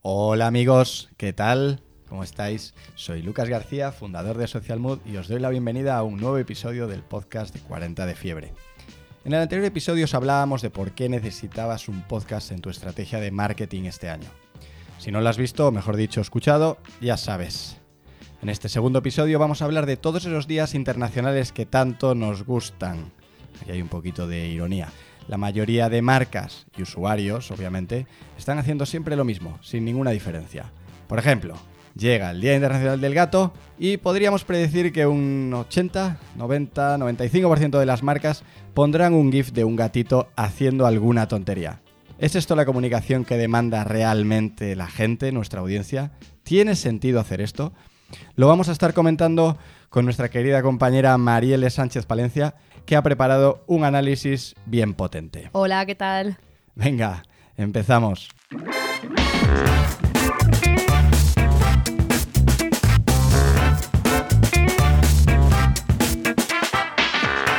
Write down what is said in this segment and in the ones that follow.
Hola amigos, ¿qué tal? ¿Cómo estáis? Soy Lucas García, fundador de Social Mood y os doy la bienvenida a un nuevo episodio del podcast de 40 de fiebre. En el anterior episodio os hablábamos de por qué necesitabas un podcast en tu estrategia de marketing este año. Si no lo has visto, o mejor dicho, escuchado, ya sabes. En este segundo episodio vamos a hablar de todos esos días internacionales que tanto nos gustan. Aquí hay un poquito de ironía. La mayoría de marcas y usuarios, obviamente, están haciendo siempre lo mismo, sin ninguna diferencia. Por ejemplo, llega el Día Internacional del Gato y podríamos predecir que un 80, 90, 95% de las marcas pondrán un GIF de un gatito haciendo alguna tontería. ¿Es esto la comunicación que demanda realmente la gente, nuestra audiencia? ¿Tiene sentido hacer esto? Lo vamos a estar comentando con nuestra querida compañera Marielle Sánchez Palencia, que ha preparado un análisis bien potente. Hola, ¿qué tal? Venga, empezamos.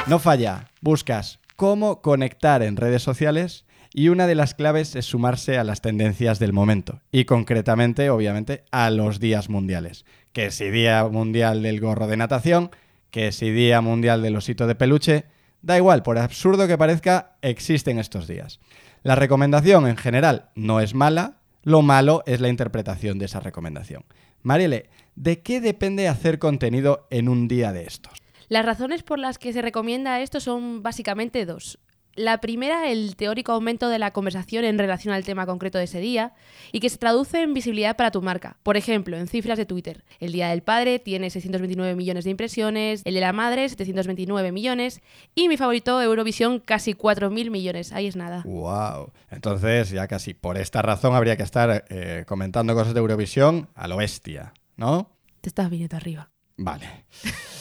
No falla, buscas cómo conectar en redes sociales y una de las claves es sumarse a las tendencias del momento y concretamente, obviamente, a los días mundiales. Que si Día Mundial del Gorro de Natación, que si Día Mundial del Osito de Peluche, da igual, por absurdo que parezca, existen estos días. La recomendación en general no es mala, lo malo es la interpretación de esa recomendación. Mariele, ¿de qué depende hacer contenido en un día de estos? Las razones por las que se recomienda esto son básicamente dos. La primera, el teórico aumento de la conversación en relación al tema concreto de ese día y que se traduce en visibilidad para tu marca. Por ejemplo, en cifras de Twitter. El Día del Padre tiene 629 millones de impresiones, el de la Madre 729 millones y mi favorito Eurovisión casi 4.000 millones. Ahí es nada. ¡Wow! Entonces ya casi por esta razón habría que estar eh, comentando cosas de Eurovisión a lo bestia, ¿no? Te estás viniendo arriba. Vale.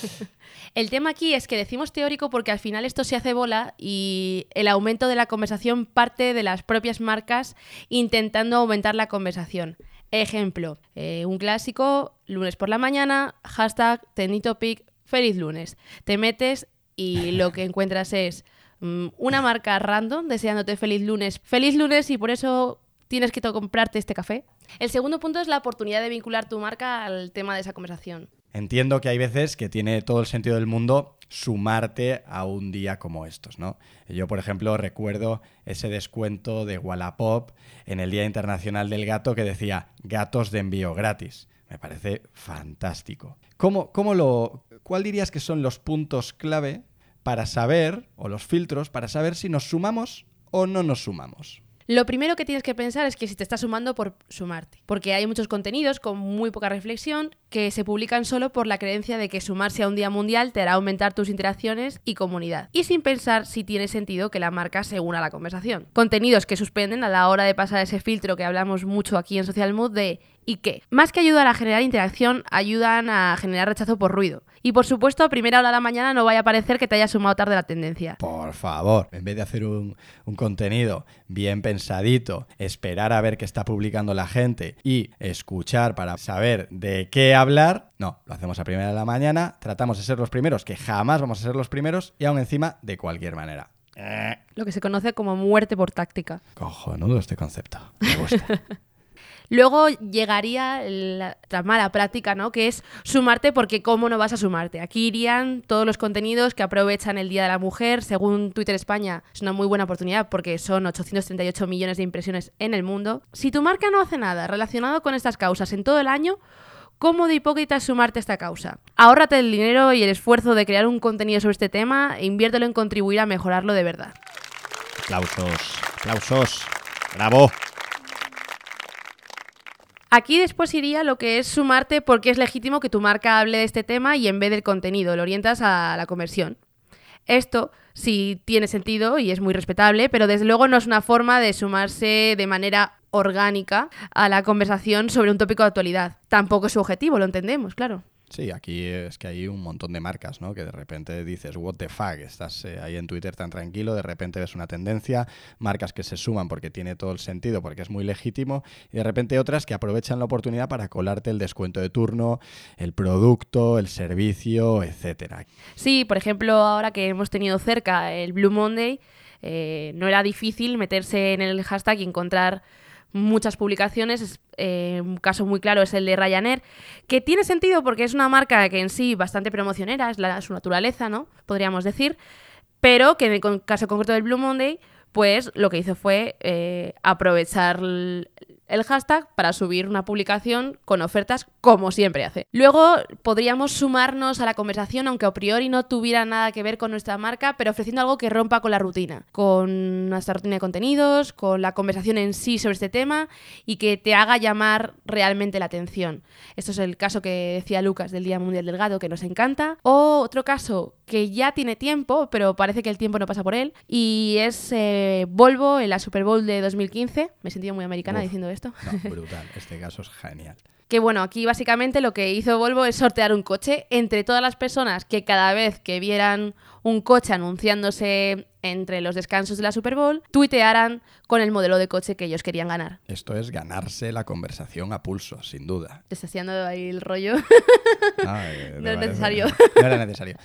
El tema aquí es que decimos teórico porque al final esto se hace bola y el aumento de la conversación parte de las propias marcas intentando aumentar la conversación. Ejemplo, eh, un clásico, lunes por la mañana, hashtag Tenitopic, feliz lunes. Te metes y lo que encuentras es mm, una marca random deseándote feliz lunes, feliz lunes y por eso tienes que comprarte este café. El segundo punto es la oportunidad de vincular tu marca al tema de esa conversación. Entiendo que hay veces que tiene todo el sentido del mundo sumarte a un día como estos, ¿no? Yo, por ejemplo, recuerdo ese descuento de Wallapop en el Día Internacional del Gato que decía gatos de envío gratis. Me parece fantástico. ¿Cómo, cómo lo, ¿Cuál dirías que son los puntos clave para saber, o los filtros, para saber si nos sumamos o no nos sumamos? Lo primero que tienes que pensar es que si te estás sumando por sumarte, porque hay muchos contenidos con muy poca reflexión que se publican solo por la creencia de que sumarse a un día mundial te hará aumentar tus interacciones y comunidad, y sin pensar si tiene sentido que la marca se una a la conversación. Contenidos que suspenden a la hora de pasar ese filtro que hablamos mucho aquí en Social Mood de ¿Y qué? Más que ayudar a generar interacción, ayudan a generar rechazo por ruido. Y por supuesto, a primera hora de la mañana no vaya a parecer que te haya sumado tarde la tendencia. Por favor, en vez de hacer un, un, contenido bien pensadito, esperar a ver qué está publicando la gente y escuchar para saber de qué hablar, no, lo hacemos a primera de la mañana, tratamos de ser los primeros, que jamás vamos a ser los primeros, y aún encima de cualquier manera. Lo que se conoce como muerte por táctica. Cojonudo este concepto. Me gusta. Luego llegaría la, mala práctica, ¿no? Que es sumarte porque cómo no vas a sumarte. Aquí irían todos los contenidos que aprovechan el Día de la Mujer. Según Twitter España, es una muy buena oportunidad porque son 838 millones de impresiones en el mundo. Si tu marca no hace nada relacionado con estas causas en todo el año, ¿Cómo de hipócrita es sumarte a esta causa? Ahórrate el dinero y el esfuerzo de crear un contenido sobre este tema e inviértelo en contribuir a mejorarlo de verdad. Aplausos, aplausos. Bravo. Aquí después iría lo que es sumarte porque es legítimo que tu marca hable de este tema y en vez del contenido lo orientas a la conversión. Esto sí tiene sentido y es muy respetable, pero desde luego no es una forma de sumarse de manera orgánica a la conversación sobre un tópico de actualidad. Tampoco es su objetivo, lo entendemos, claro. Sí, aquí es que hay un montón de marcas, ¿no? Que de repente dices, what the fuck, estás eh, ahí en Twitter tan tranquilo, de repente ves una tendencia, marcas que se suman porque tiene todo el sentido, porque es muy legítimo, y de repente otras que aprovechan la oportunidad para colarte el descuento de turno, el producto, el servicio, etcétera. Sí, por ejemplo, ahora que hemos tenido cerca el Blue Monday, eh, no era difícil meterse en el hashtag y encontrar muchas publicaciones. Eh, un caso muy claro es el de Ryanair, que tiene sentido porque es una marca que en sí bastante promocionera, es la, su naturaleza, ¿no? Podríamos decir, pero que en el caso concreto del Blue Monday, pues lo que hizo fue eh, aprovechar el hashtag para subir una publicación con ofertas como siempre hace. Luego podríamos sumarnos a la conversación aunque a priori no tuviera nada que ver con nuestra marca, pero ofreciendo algo que rompa con la rutina, con nuestra rutina de contenidos, con la conversación en sí sobre este tema y que te haga llamar realmente la atención. Esto es el caso que decía Lucas del Día Mundial del Gato que nos encanta. O otro caso que ya tiene tiempo, pero parece que el tiempo no pasa por él, y es eh, Volvo en la Super Bowl de 2015. Me he sentido muy americana diciendo esto. brutal, este caso es genial. Que bueno, aquí básicamente lo que hizo Volvo es sortear un coche entre todas las personas que cada vez que vieran un coche anunciándose entre los descansos de la Super Bowl, tuitearan con el modelo de coche que ellos querían ganar. Esto es ganarse la conversación a pulso, sin duda. Te está haciendo ahí el rollo. no, es necesario. No era necesario.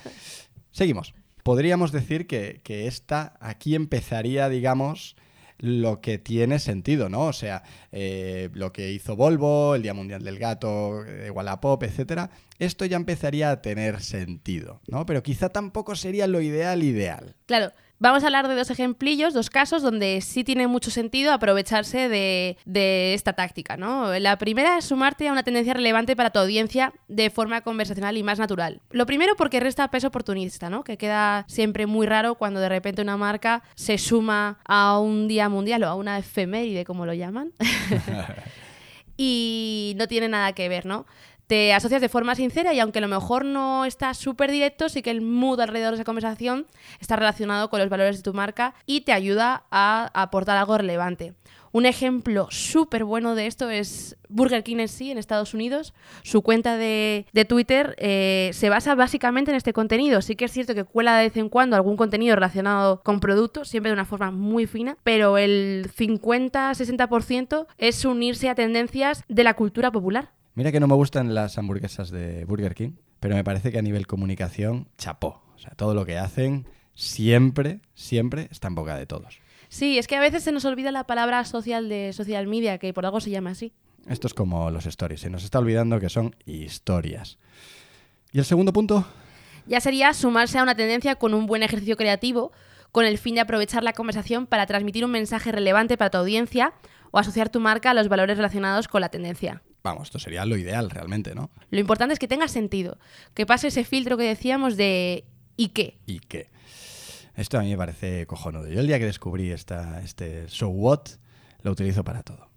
Seguimos. Podríamos decir que, que esta aquí empezaría, digamos, lo que tiene sentido, ¿no? O sea, eh, lo que hizo Volvo, el Día Mundial del Gato, eh, Wallapop, etcétera, esto ya empezaría a tener sentido, ¿no? Pero quizá tampoco sería lo ideal ideal. Claro, Vamos a hablar de dos ejemplillos, dos casos donde sí tiene mucho sentido aprovecharse de, esta táctica. ¿no? La primera es sumarte a una tendencia relevante para tu audiencia de forma conversacional y más natural. Lo primero porque resta peso oportunista, ¿no? que queda siempre muy raro cuando de repente una marca se suma a un día mundial o a una efeméride, como lo llaman. y no tiene nada que ver, ¿no? Te asocias de forma sincera y aunque a lo mejor no está súper directo, sí que el mood alrededor de esa conversación está relacionado con los valores de tu marca y te ayuda a aportar algo relevante. Un ejemplo súper bueno de esto es Burger King en sí, en Estados Unidos. Su cuenta de, Twitter eh, se basa básicamente en este contenido. Sí que es cierto que cuela de vez en cuando algún contenido relacionado con productos, siempre de una forma muy fina, pero el 50-60% es unirse a tendencias de la cultura popular. Mira que no me gustan las hamburguesas de Burger King, pero me parece que a nivel comunicación, chapó. O sea, todo lo que hacen siempre, siempre está en boca de todos. Sí, es que a veces se nos olvida la palabra social de social media, que por algo se llama así. Esto es como los stories, se nos está olvidando que son historias. ¿Y el segundo punto? Ya sería sumarse a una tendencia con un buen ejercicio creativo, con el fin de aprovechar la conversación para transmitir un mensaje relevante para tu audiencia o asociar tu marca a los valores relacionados con la tendencia. Vamos, esto sería lo ideal realmente, ¿no? Lo importante es que tenga sentido, que pase ese filtro que decíamos de ¿y qué? ¿Y qué? Esto a mí me parece cojonudo. Yo el día que descubrí esta, este So What, lo utilizo para todo.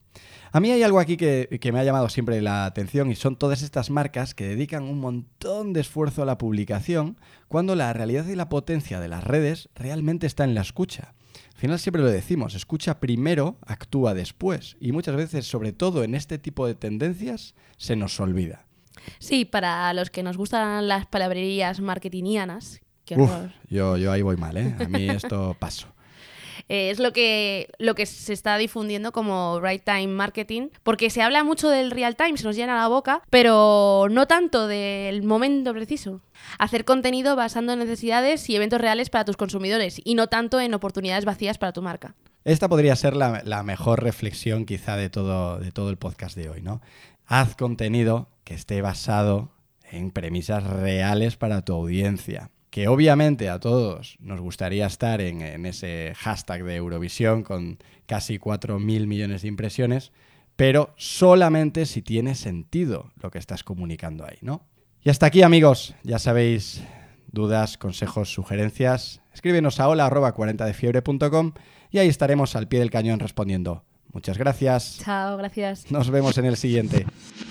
A mí hay algo aquí que, que, me ha llamado siempre la atención y son todas estas marcas que dedican un montón de esfuerzo a la publicación cuando la realidad y la potencia de las redes realmente está en la escucha. Al final siempre lo decimos, escucha primero, actúa después. Y muchas veces, sobre todo en este tipo de tendencias, se nos olvida. Sí, para los que nos gustan las palabrerías marketingianas. yo, yo ahí voy mal, ¿eh? A mí esto paso. Eh, es lo que, lo que se está difundiendo como right time marketing, porque se habla mucho del real time, se nos llena la boca, pero no tanto del momento preciso. Hacer contenido basando en necesidades y eventos reales para tus consumidores y no tanto en oportunidades vacías para tu marca. Esta podría ser la, la mejor reflexión quizá de todo, de todo el podcast de hoy, ¿no? Haz contenido que esté basado en premisas reales para tu audiencia que obviamente a todos nos gustaría estar en, ese hashtag de Eurovisión con casi 4.000 millones de impresiones, pero solamente si tiene sentido lo que estás comunicando ahí, ¿no? Y hasta aquí amigos, ya sabéis, dudas, consejos, sugerencias, escríbenos a hola.40defiebre.com y ahí estaremos al pie del cañón respondiendo. Muchas gracias. Chao, gracias. Nos vemos en el siguiente.